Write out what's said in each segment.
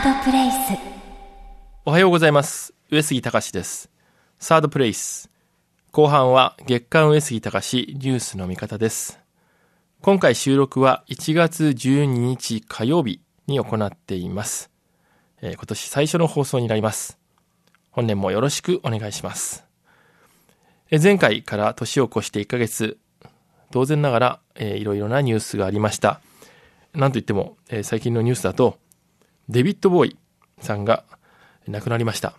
ードプレイスおはようございます。上杉隆です。サードプレイス。後半は月刊上杉隆ニュースの見方です。今回収録は1月12日火曜日に行っています。えー今年最初の放送になります。本年もよろしくお願いします。えー前回から年を越して1ヶ月、当然ながら、えーいろいろなニュースがありました。なんといっても、えー最近のニュースだと、デビッド・ボーイさんが亡くなりました。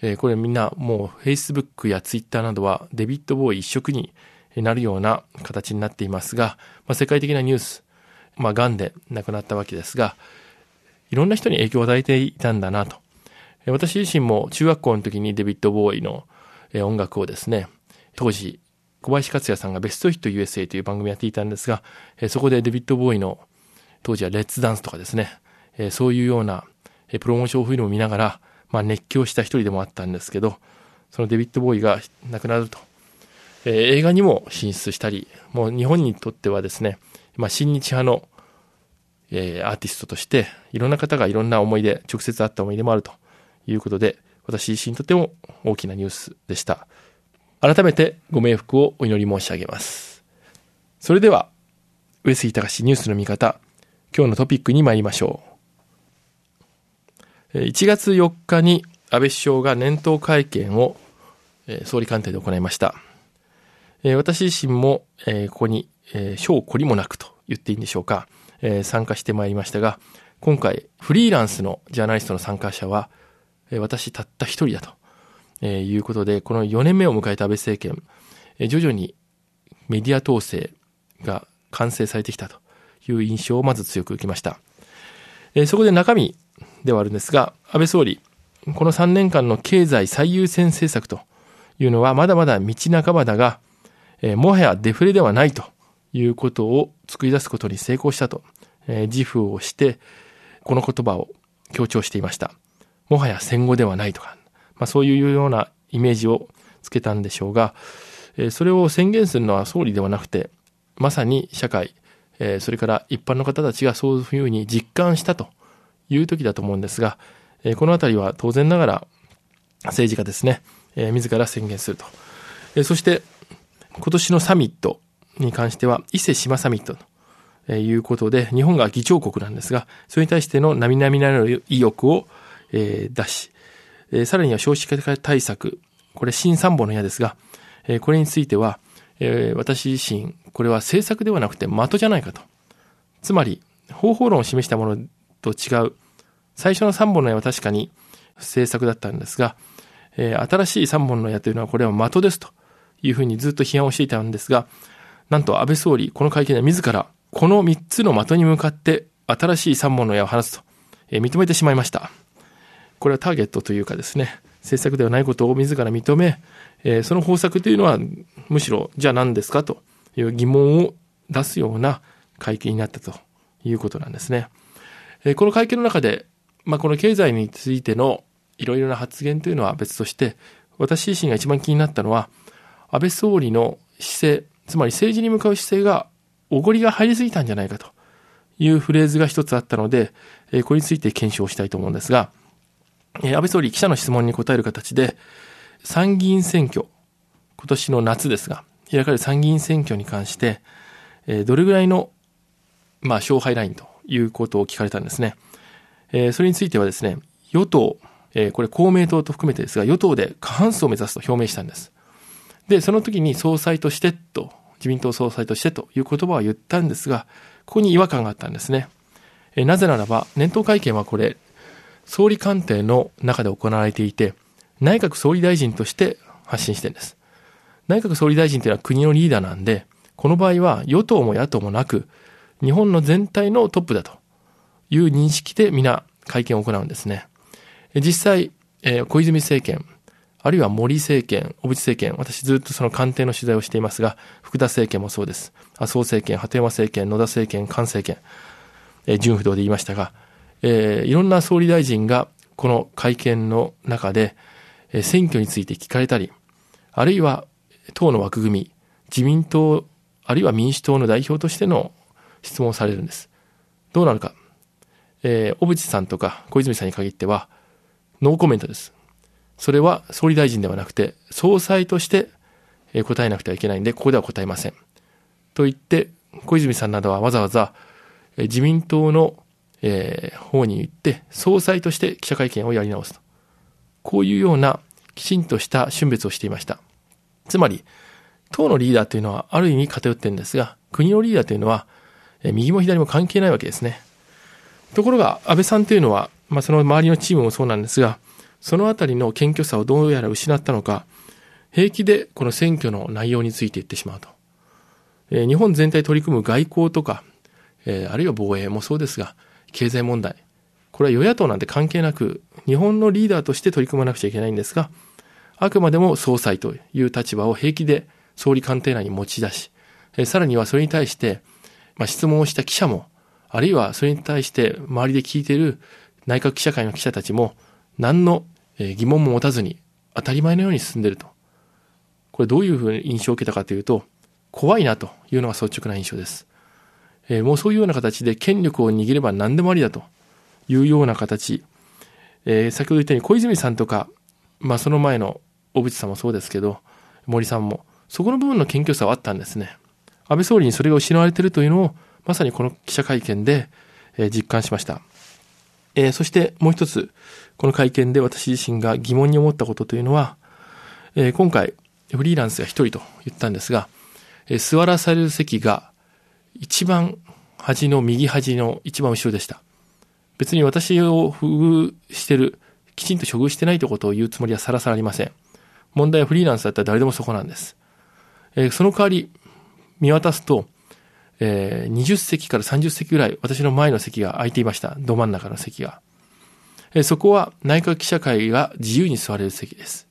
えーこれみんなもう Facebook や Twitter などはデビッド・ボーイ一色になるような形になっていますが、まあ、世界的なニュース、まあ、癌で亡くなったわけですが、いろんな人に影響を与えていたんだなと。私自身も中学校の時にデビッド・ボーイの音楽をですね、当時、小林克也さんがベストヒット USA という番組をやっていたんですが、そこでデビッド・ボーイの当時はレッツダンスとかですね、えーそういうようなえープロモーションフィルムを見ながら、まあ、熱狂した一人でもあったんですけど、そのデビッド・ボーイが亡くなると、えー映画にも進出したり、もう日本にとってはですね、まあ、親日派の、えーアーティストとして、いろんな方がいろんな思い出、直接会った思い出もあるということで、私自身にとっても大きなニュースでした。改めてご冥福をお祈り申し上げます。それでは、上杉隆ニュースの見方、今日のトピックに参りましょう。1月4日に安倍首相が年頭会見を総理官邸で行いました。私自身も、ここに、えー、小懲りもなくと言っていいんでしょうか、参加してまいりましたが、今回フリーランスのジャーナリストの参加者は、私たった一人だと、いうことで、この4年目を迎えた安倍政権、徐々にメディア統制が完成されてきたという印象をまず強く受けました。そこで中身ではあるんですが、安倍総理、この3年間の経済最優先政策というのはまだまだ道半ばだが、えーもはやデフレではないということを作り出すことに成功したと、えー自負をして、この言葉を強調していました。もはや戦後ではないとか、まあ、そういうようなイメージをつけたんでしょうが、えーそれを宣言するのは総理ではなくて、まさに社会、えーそれから一般の方たちがそういうふうに実感したという時だと思うんですが、えこのあたりは当然ながら政治家ですね、え自ら宣言すると。えそして、今年のサミットに関しては、伊勢志摩サミットということで、日本が議長国なんですが、それに対しての並々ならぬ意欲を、え出し、えさらには少子化対策、これ新三本の矢ですが、えこれについては、え私自身、これは政策ではなくて的じゃないかと。つまり、方法論を示したものと違う。最初の三本の矢は確かに政策だったんですが、えー新しい三本の矢というのはこれは的ですというふうにずっと批判をしていたんですが、なんと安倍総理、この会見で自ら、この三つの的に向かって新しい三本の矢を放つと、えー認めてしまいました。これはターゲットというかですね、政策ではないことを自ら認め、えーその方策というのは、むしろ、じゃあ何ですかという疑問を出すような会見になったということなんですね。えこの会見の中で、まあ、この経済についてのいろいろな発言というのは別として、私自身が一番気になったのは、安倍総理の姿勢、つまり政治に向かう姿勢が、おごりが入りすぎたんじゃないかというフレーズが一つあったので、えこれについて検証したいと思うんですが、え安倍総理記者の質問に答える形で、参議院選挙、今年の夏ですが、開かれる参議院選挙に関して、えどれぐらいの、まあ、勝敗ラインということを聞かれたんですね。えーそれについてはですね、与党、えーこれ公明党と含めてですが、与党で過半数を目指すと表明したんです。で、その時に総裁としてと、自民党総裁としてという言葉は言ったんですが、ここに違和感があったんですね。えーなぜならば、年頭会見はこれ、総理官邸の中で行われていて、内閣総理大臣として発信してるんです。内閣総理大臣というのは国のリーダーなんで、この場合は与党も野党もなく、日本の全体のトップだという認識で皆会見を行うんですね。実際、え小泉政権、あるいは森政権、小渕政権、私ずっとその官邸の取材をしていますが、福田政権もそうです。麻生政権、鳩山政権、野田政権、菅政権、え純不動で言いましたが、えーいろんな総理大臣がこの会見の中で、え選挙について聞かれたり、あるいは党の枠組み、自民党、あるいは民主党の代表としての質問されるんです。どうなるか。えー、小渕さんとか小泉さんに限っては、ノーコメントです。それは総理大臣ではなくて、総裁として答えなくてはいけないんで、ここでは答えません。と言って、小泉さんなどはわざわざ自民党の、えー、方に行って、総裁として記者会見をやり直すと。こういうようなきちんとした春別をしていました。つまり、党のリーダーというのはある意味偏ってるんですが、国のリーダーというのは、右も左も関係ないわけですね。ところが、安倍さんというのは、まあ、その周りのチームもそうなんですが、そのあたりの謙虚さをどうやら失ったのか、平気でこの選挙の内容について言ってしまうと。えー、日本全体取り組む外交とか、えー、あるいは防衛もそうですが、経済問題。これは与野党なんて関係なく、日本のリーダーとして取り組まなくちゃいけないんですが、あくまでも総裁という立場を平気で総理官邸内に持ち出し、えー、さらにはそれに対して、まあ、質問をした記者も、あるいはそれに対して周りで聞いている内閣記者会の記者たちも、何の疑問も持たずに当たり前のように進んでいると。これどういうふうに印象を受けたかというと、怖いなというのが率直な印象です。えー、もうそういうような形で権力を握れば何でもありだというような形。えー、先ほど言ったように小泉さんとか、まあその前の小渕さんもそうですけど、森さんも、そこの部分の謙虚さはあったんですね。安倍総理にそれが失われているというのを、まさにこの記者会見で、えー、実感しました。えー、そしてもう一つ、この会見で私自身が疑問に思ったことというのは、えー、今回、フリーランスが一人と言ったんですが、えー、座らされる席が一番端の右端の一番後ろでした。別に私を不遇してる、きちんと処遇してないということを言うつもりはさらさらありません。問題はフリーランスだったら誰でもそこなんです。えー、その代わり、見渡すと、えー、20席から30席ぐらい私の前の席が空いていました。ど真ん中の席が。えー、そこは内閣記者会が自由に座れる席です。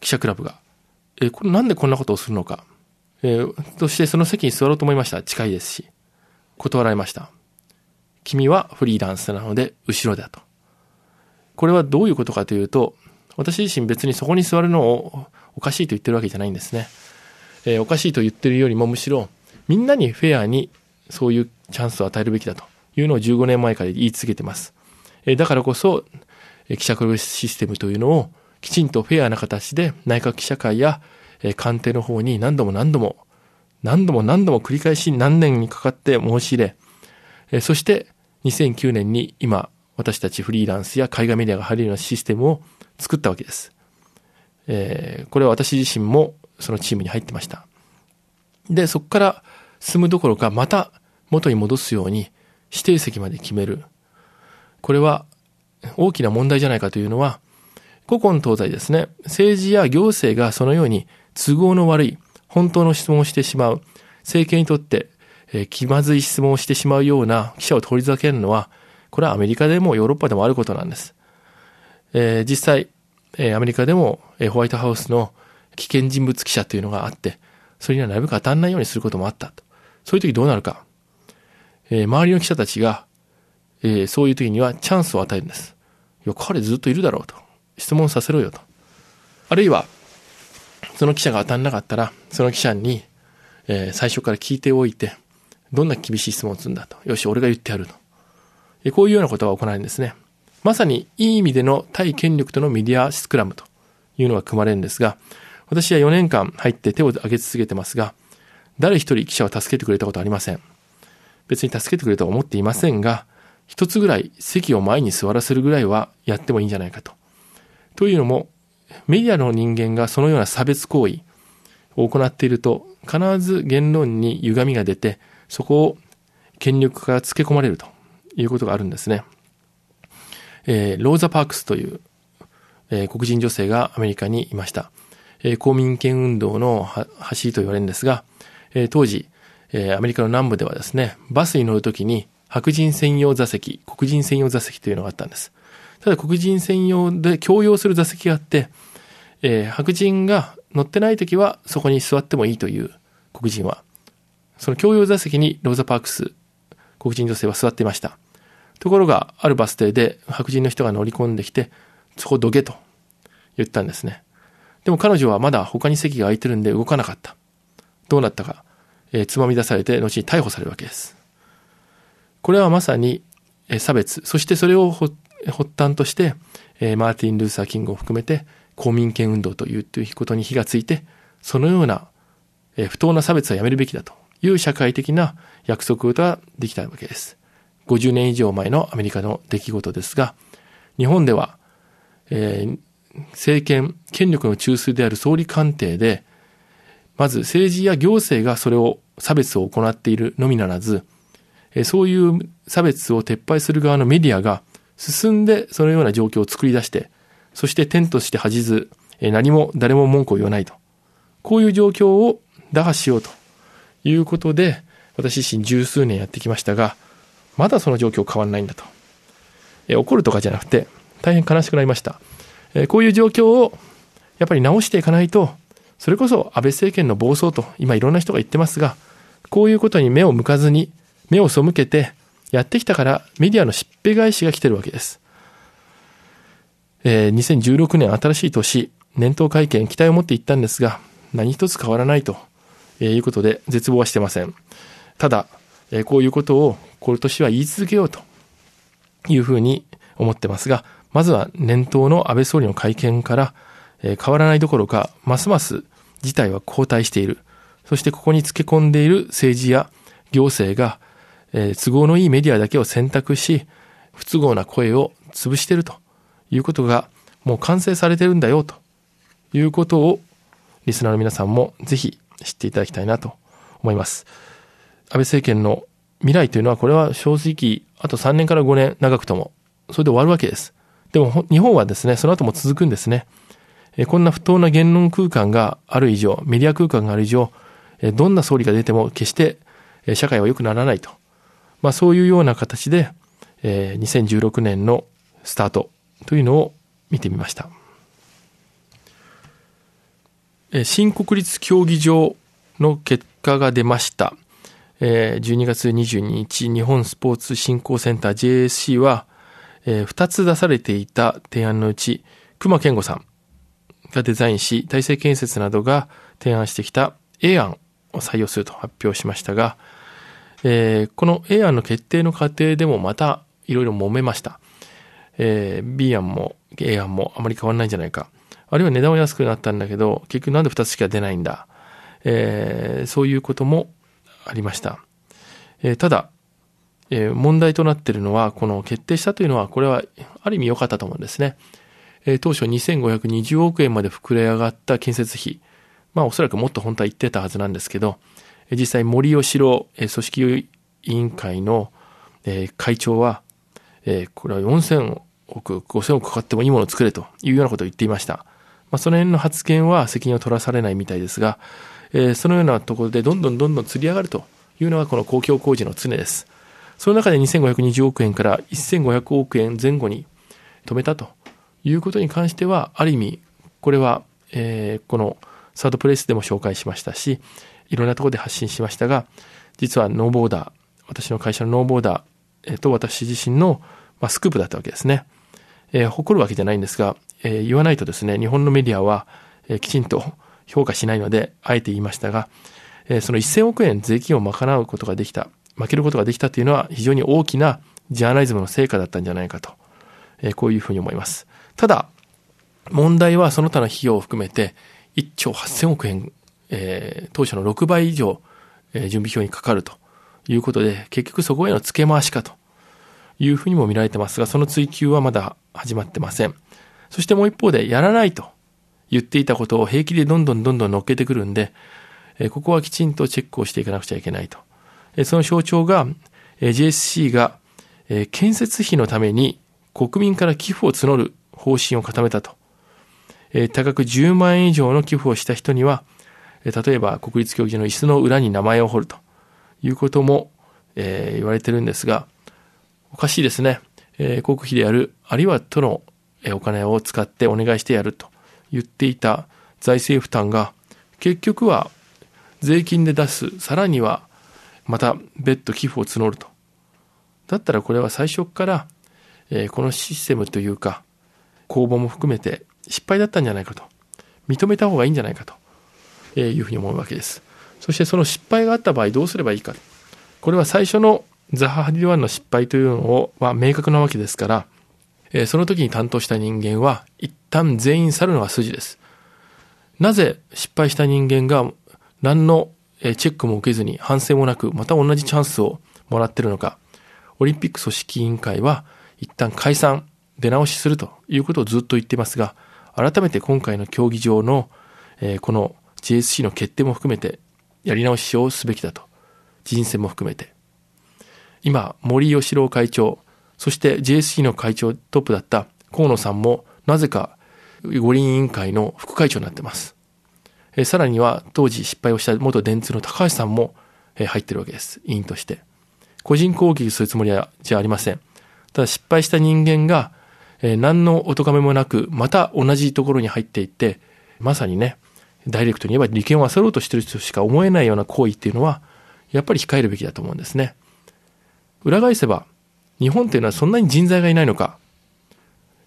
記者クラブが。えー、これなんでこんなことをするのか。えー、そしてその席に座ろうと思いました。近いですし。断られました。君はフリーランスなので後ろだと。これはどういうことかというと、私自身別にそこに座るのをおかしいと言ってるわけじゃないんですね。えー、おかしいと言ってるよりもむしろ、みんなにフェアにそういうチャンスを与えるべきだというのを15年前から言い続けてます。えー、だからこそ、え記者クラブシステムというのをきちんとフェアな形で内閣記者会や官邸の方に何度も何度も、何度も何度も繰り返し何年にかかって申し入れ、えそして2009年に今私たちフリーランスや海外メディアが入るようなシステムを作ったわけです。えー、これは私自身もそのチームに入ってました。で、そこから進むどころかまた元に戻すように指定席まで決める。これは大きな問題じゃないかというのは、古今東西ですね、政治や行政がそのように都合の悪い、本当の質問をしてしまう、政権にとって、え、気まずい質問をしてしまうような記者を取り付けるのは、これはアメリカでもヨーロッパでもあることなんです。えー、実際、え、アメリカでも、え、ホワイトハウスの危険人物記者というのがあって、それにはなるべく当たんないようにすることもあったと。そういう時どうなるか。えー、周りの記者たちが、えー、そういう時にはチャンスを与えるんです。いや、彼ずっといるだろうと。質問させろよと。あるいは、その記者が当たんなかったら、その記者に、えー、最初から聞いておいて、どんな厳しい質問をするんだと。よし、俺が言ってやると。えこういうようなことが行われるんですね。まさに、いい意味での対権力とのメディアスクラムというのが組まれるんですが、私は4年間入って手を挙げ続けてますが、誰一人記者を助けてくれたことありません。別に助けてくれとは思っていませんが、一つぐらい席を前に座らせるぐらいはやってもいいんじゃないかと。というのも、メディアの人間がそのような差別行為を行っていると、必ず言論に歪みが出て、そこを権力化がつけ込まれるということがあるんですね。えー、ローザ・パークスという、えー、黒人女性がアメリカにいました。えー、公民権運動の走りと言われるんですが、えー、当時、えー、アメリカの南部ではですね、バスに乗るときに白人専用座席、黒人専用座席というのがあったんです。ただ黒人専用で共用する座席があって、えー、白人が乗ってない時はそこに座ってもいいという黒人は、その共用座席にローザ・パークス、黒人女性は座っていました。ところが、あるバス停で白人の人が乗り込んできて、そこどけと言ったんですね。でも彼女はまだ他に席が空いてるんで動かなかった。どうなったか、えー、つまみ出されて後に逮捕されるわけです。これはまさに、差別、そしてそれを発端として、マーティン・ルーサー・キングを含めて公民権運動というということに火がついて、そのような不当な差別はやめるべきだという社会的な約束ができたわけです。50年以上前のアメリカの出来事ですが、日本では、えー、政権、権力の中枢である総理官邸で、まず政治や行政がそれを差別を行っているのみならず、そういう差別を撤廃する側のメディアが進んでそのような状況を作り出して、そして天として恥じず、何も誰も文句を言わないと。こういう状況を打破しようということで、私自身十数年やってきましたが、まだその状況変わらないんだと。え怒るとかじゃなくて、大変悲しくなりました。えこういう状況をやっぱり直していかないと、それこそ安倍政権の暴走と今いろんな人が言ってますが、こういうことに目を向かずに、目を背けてやってきたからメディアのしっぺ返しが来てるわけです。えー、2016年新しい年、年頭会見期待を持っていったんですが、何一つ変わらないとえいうことで絶望はしてません。ただ、えこういうことを今年は言い続けようというふうに思ってますが、まずは年頭の安倍総理の会見から、え変わらないどころか、ますます事態は後退している。そしてここにつけ込んでいる政治や行政が、え都合のいいメディアだけを選択し、不都合な声を潰しているということがもう完成されてるんだよということをリスナーの皆さんもぜひ知っていただきたいなと思います。安倍政権の未来というのはこれは正直あと3年から5年長くともそれで終わるわけです。でも日本はですね、その後も続くんですね。こんな不当な言論空間がある以上、メディア空間がある以上、どんな総理が出ても決して社会は良くならないと。まあそういうような形で、2016年のスタートというのを見てみました。新国立競技場の結果が出ました。12月22日、日本スポーツ振興センター JSC は、え2つ出されていた提案のうち、熊健吾さんがデザインし、大成建設などが提案してきた A 案を採用すると発表しましたが、えー、この A 案の決定の過程でもまたいろいろ揉めました。えー、B 案も A 案もあまり変わらないんじゃないか。あるいは値段は安くなったんだけど、結局なんで2つしか出ないんだ。えー、そういうこともありました。えー、ただ、え、問題となっているのは、この決定したというのは、これはある意味良かったと思うんですね。えー、当初2520億円まで膨れ上がった建設費。まあおそらくもっと本当は言ってたはずなんですけど、実際森喜朗、え、組織委員会の、え、会長は、え、これは4000億、5000億かかってもいいものを作れというようなことを言っていました。まあその辺の発言は責任を取らされないみたいですが、え、そのようなところでどんどんどんどん釣り上がるというのがこの公共工事の常です。その中で2520億円から1500億円前後に止めたということに関しては、ある意味、これは、えー、このサードプレイスでも紹介しましたし、いろんなところで発信しましたが、実はノーボーダー、私の会社のノーボーダー、えー、と私自身の、まあ、スクープだったわけですね。えー、誇るわけじゃないんですが、えー、言わないとですね、日本のメディアは、えー、きちんと評価しないので、あえて言いましたが、えー、その1000億円税金を賄うことができた、負けることができたというのは非常に大きなジャーナリズムの成果だったんじゃないかと、え、こういうふうに思います。ただ、問題はその他の費用を含めて1兆8000億円、えー、当初の6倍以上、えー、準備表にかかるということで、結局そこへの付け回しかというふうにも見られてますが、その追求はまだ始まってません。そしてもう一方で、やらないと言っていたことを平気でどんどんどんどん乗っけてくるんで、えここはきちんとチェックをしていかなくちゃいけないと。その象徴が、JSC が、建設費のために国民から寄付を募る方針を固めたと。え高く10万円以上の寄付をした人には、例えば国立競技場の椅子の裏に名前を彫るということも、え言われてるんですが、おかしいですね。え国費でやる、あるいは都のお金を使ってお願いしてやると言っていた財政負担が結局は税金で出す、さらにはまた別途寄付を募ると。だったらこれは最初から、えー、このシステムというか、公募も含めて失敗だったんじゃないかと。認めた方がいいんじゃないかと、えいうふうに思うわけです。そしてその失敗があった場合どうすればいいか。これは最初のザハ・ハディワンの失敗というのをは明確なわけですから、えー、その時に担当した人間は一旦全員去るのが筋です。なぜ失敗した人間が何のえチェックも受けずに反省もなくまた同じチャンスをもらってるのか。オリンピック組織委員会は一旦解散、出直しするということをずっと言ってますが、改めて今回の競技場の、え、この JSC の決定も含めてやり直しをすべきだと。人選も含めて。今、森喜朗会長、そして JSC の会長トップだった河野さんもなぜか五輪委員会の副会長になってます。えさらには当時失敗をした元電通の高橋さんも、え入ってるわけです。委員として。個人攻撃するつもりはじゃありません。ただ失敗した人間が、え何のお咎めもなく、また同じところに入っていって、まさにね、ダイレクトに言えば利権を漁ろうとしてる人しか思えないような行為っていうのは、やっぱり控えるべきだと思うんですね。裏返せば、日本っていうのはそんなに人材がいないのか、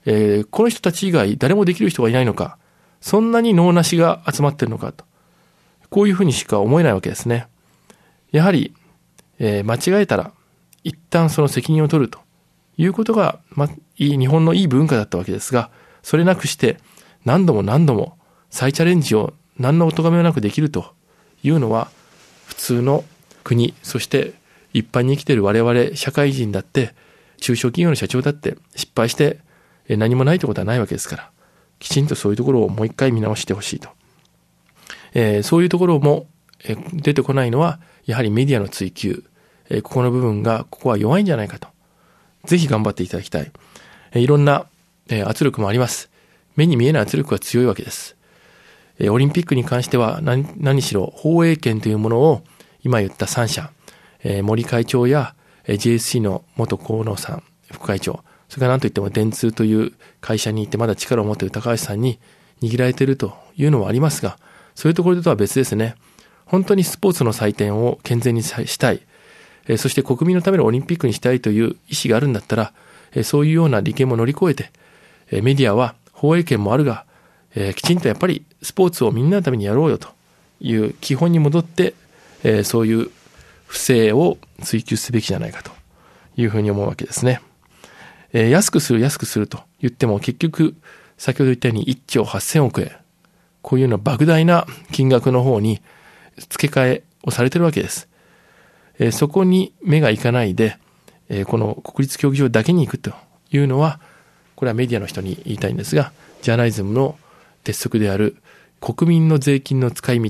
えー、この人たち以外誰もできる人がいないのか、そんなに脳なしが集まってるのかと。こういうふうにしか思えないわけですね。やはり、えー、間違えたら、一旦その責任を取るということが、ま、いい、日本のいい文化だったわけですが、それなくして何度も何度も再チャレンジを何のお咎めもなくできるというのは、普通の国、そして一般に生きている我々社会人だって、中小企業の社長だって失敗して何もないってことはないわけですから、きちんとそういうところをもう一回見直してほしいと。えー、そういうところも、えー、出てこないのは、やはりメディアの追求、えー、ここの部分が、ここは弱いんじゃないかと。ぜひ頑張っていただきたい。えー、いろんな、えー、圧力もあります。目に見えない圧力が強いわけです。えー、オリンピックに関しては何、何しろ、放映権というものを、今言った3社、えー、森会長や、えー、JSC の元河野さん、副会長、それから何といっても電通という会社に行ってまだ力を持っている高橋さんに握られているというのはありますが、そういうところとは別ですね。本当にスポーツの祭典を健全にしたい。えそして国民のためのオリンピックにしたいという意思があるんだったら、えそういうような利権も乗り越えて、えメディアは放映権もあるが、えきちんとやっぱりスポーツをみんなのためにやろうよという基本に戻って、えそういう不正を追求すべきじゃないかというふうに思うわけですね。えー、安くする安くすると言っても結局、先ほど言ったように1兆8000億円。こういうような莫大な金額の方に付け替えをされてるわけです。えー、そこに目がいかないで、えー、この国立競技場だけに行くというのは、これはメディアの人に言いたいんですが、ジャーナリズムの鉄則である国民の税金の使い道、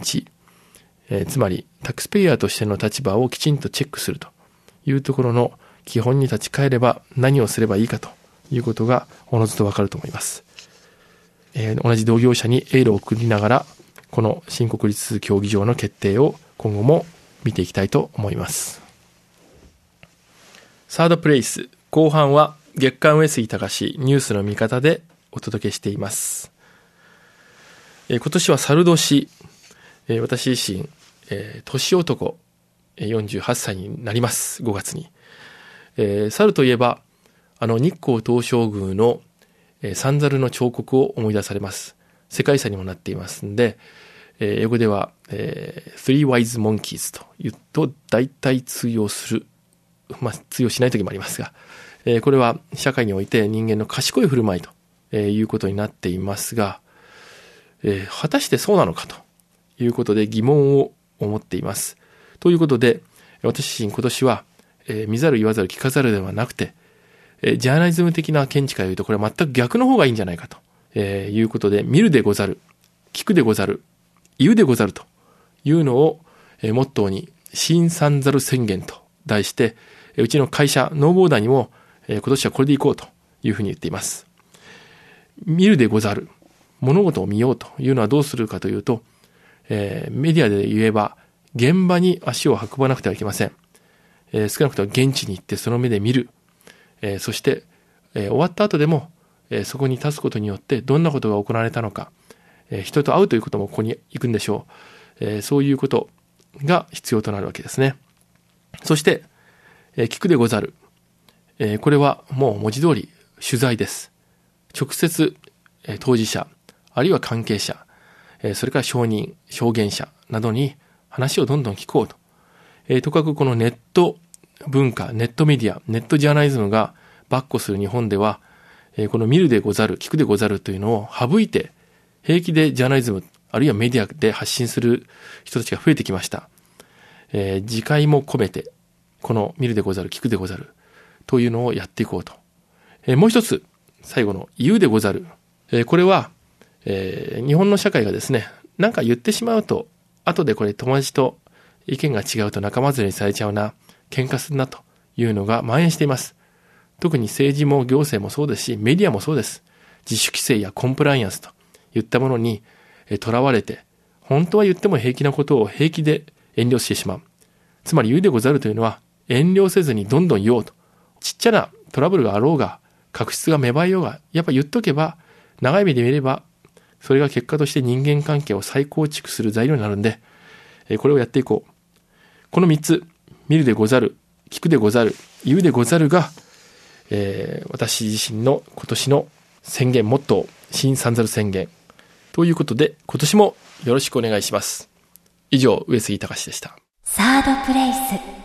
えー、つまりタックスペイヤーとしての立場をきちんとチェックするというところの基本に立ち返れば何をすればいいかということがおのずとわかると思います。えー、同じ同業者にエールを送りながら、この新国立競技場の決定を今後も見ていきたいと思います。サードプレイス、後半は月刊上杉隆ニュースの見方でお届けしています。えー、今年は猿年、えー、私自身、えー、年男、48歳になります。5月に。えー、猿といえば、あの日光東照宮の、えー、三猿の彫刻を思い出されます。世界遺産にもなっていますんで、えー、英語では、えー、Three Wise Monkeys と言うと大体通用する。まあ、通用しない時もありますが、えー、これは社会において人間の賢い振る舞いと、えー、いうことになっていますが、えー、果たしてそうなのかということで疑問を思っています。ということで、私自身今年は、えー、見ざる言わざる聞かざるではなくて、えー、ジャーナリズム的な見地から言うと、これは全く逆の方がいいんじゃないかと、えー、いうことで、見るでござる、聞くでござる、言うでござるというのを、えー、モットーに、新三ざる宣言と題して、え、うちの会社、ノーボーダーにも、えー、今年はこれでいこうというふうに言っています。見るでござる。物事を見ようというのはどうするかというと、えー、メディアで言えば、現場に足を運ばなくてはいけません。えー、少なくとも現地に行ってその目で見る。えー、そして、えー、終わった後でも、えー、そこに立つことによってどんなことが行われたのか、えー、人と会うということもここに行くんでしょう。えー、そういうことが必要となるわけですね。そして、えー、聞くでござる。えー、これはもう文字通り取材です。直接、えー、当事者、あるいは関係者、えー、それから証人、証言者などに話をどんどん聞こうと。えー、とかくこのネット文化、ネットメディア、ネットジャーナリズムが跋扈する日本では、え、この見るでござる、聞くでござるというのを省いて、平気でジャーナリズム、あるいはメディアで発信する人たちが増えてきました。えー、自戒も込めて、この見るでござる、聞くでござる、というのをやっていこうと。えー、もう一つ、最後の言うでござる。えー、これは、えー、日本の社会がですね、なんか言ってしまうと、後でこれ友達と意見が違うと仲間連れにされちゃうな、喧嘩するなというのが蔓延しています。特に政治も行政もそうですし、メディアもそうです。自主規制やコンプライアンスといったものにとらわれて、本当は言っても平気なことを平気で遠慮してしまう。つまり言うでござるというのは、遠慮せずにどんどん言おうと。ちっちゃなトラブルがあろうが、確執が芽生えようが、やっぱ言っとけば、長い目で見れば、それが結果として人間関係を再構築する材料になるんで、これをやっていこう。この三つ、見るでござる、聞くでござる、言うでござるが、えー、私自身の今年の宣言、モットー、新三猿宣言。ということで、今年もよろしくお願いします。以上、上杉隆でした。サードプレイス。